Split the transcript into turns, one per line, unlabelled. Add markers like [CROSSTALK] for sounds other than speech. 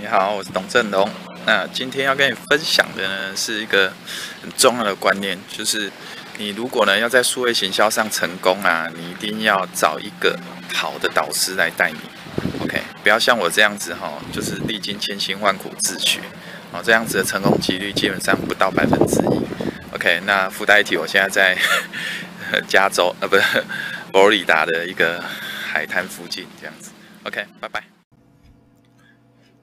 你好，我是董振龙。那今天要跟你分享的呢，是一个很重要的观念，就是你如果呢要在数位行销上成功啊，你一定要找一个好的导师来带你。OK，不要像我这样子哈，就是历经千辛万苦自学，哦，这样子的成功几率基本上不到百分之一。OK，那附带一提，我现在在 [LAUGHS] 加州，呃，不是佛罗里达的一个海滩附近，这样子。OK，拜拜。